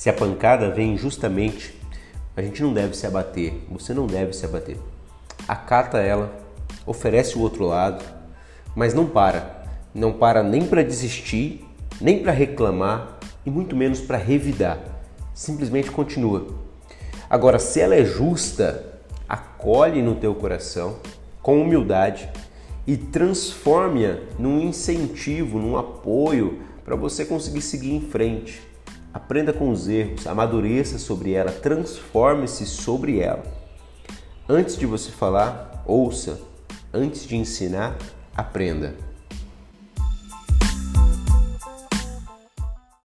Se a pancada vem injustamente, a gente não deve se abater, você não deve se abater. Acata ela, oferece o outro lado, mas não para. Não para nem para desistir, nem para reclamar e muito menos para revidar. Simplesmente continua. Agora, se ela é justa, acolhe no teu coração com humildade e transforme-a num incentivo, num apoio para você conseguir seguir em frente. Aprenda com os erros, amadureça sobre ela, transforme-se sobre ela. Antes de você falar, ouça. Antes de ensinar, aprenda.